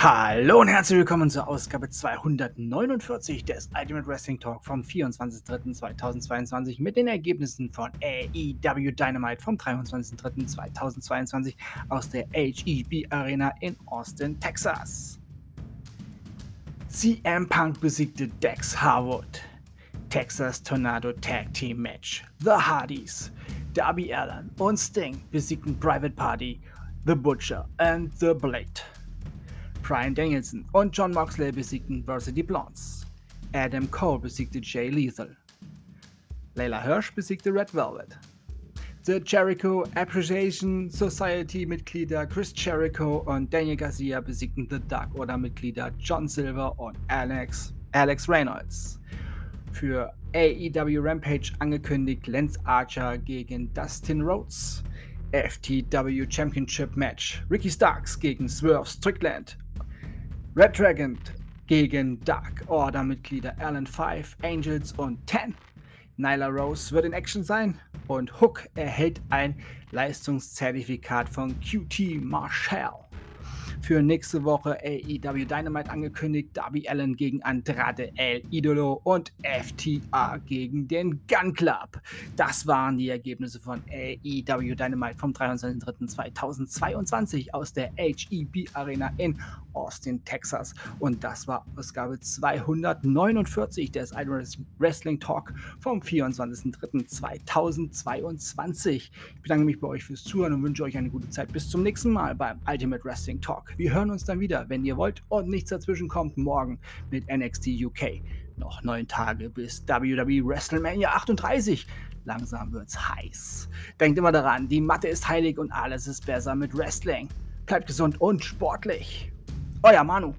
Hallo und herzlich willkommen zur Ausgabe 249 des Ultimate Wrestling Talk vom 24.03.2022 mit den Ergebnissen von AEW Dynamite vom 23.03.2022 aus der HEB Arena in Austin, Texas. CM Punk besiegte Dex Harwood. Texas Tornado Tag Team Match. The Hardys, Darby Allen und Sting besiegten Private Party, The Butcher and The Blade. Brian Danielson und John Moxley besiegten Varsity Blondes. Adam Cole besiegte Jay Lethal. Layla Hirsch besiegte Red Velvet. The Jericho Appreciation Society Mitglieder Chris Jericho und Daniel Garcia besiegten The Dark Order Mitglieder John Silver und Alex, Alex Reynolds. Für AEW Rampage angekündigt Lance Archer gegen Dustin Rhodes. FTW Championship Match Ricky Starks gegen Swerve Strickland Red Dragon gegen Dark Order Mitglieder Alan 5, Angels und 10. Nyla Rose wird in Action sein und Hook erhält ein Leistungszertifikat von QT Marshall für nächste Woche AEW Dynamite angekündigt. Darby Allen gegen Andrade El Idolo und FTA gegen den Gun Club. Das waren die Ergebnisse von AEW Dynamite vom 23.03.2022 aus der HEB Arena in Austin, Texas. Und das war Ausgabe 249 des Iron Wrestling Talk vom 24.03.2022. Ich bedanke mich bei euch fürs Zuhören und wünsche euch eine gute Zeit. Bis zum nächsten Mal beim Ultimate Wrestling Talk. Wir hören uns dann wieder, wenn ihr wollt und nichts dazwischen kommt, morgen mit NXT UK. Noch neun Tage bis WWE WrestleMania 38. Langsam wird's heiß. Denkt immer daran, die Matte ist heilig und alles ist besser mit Wrestling. Bleibt gesund und sportlich. Euer Manu.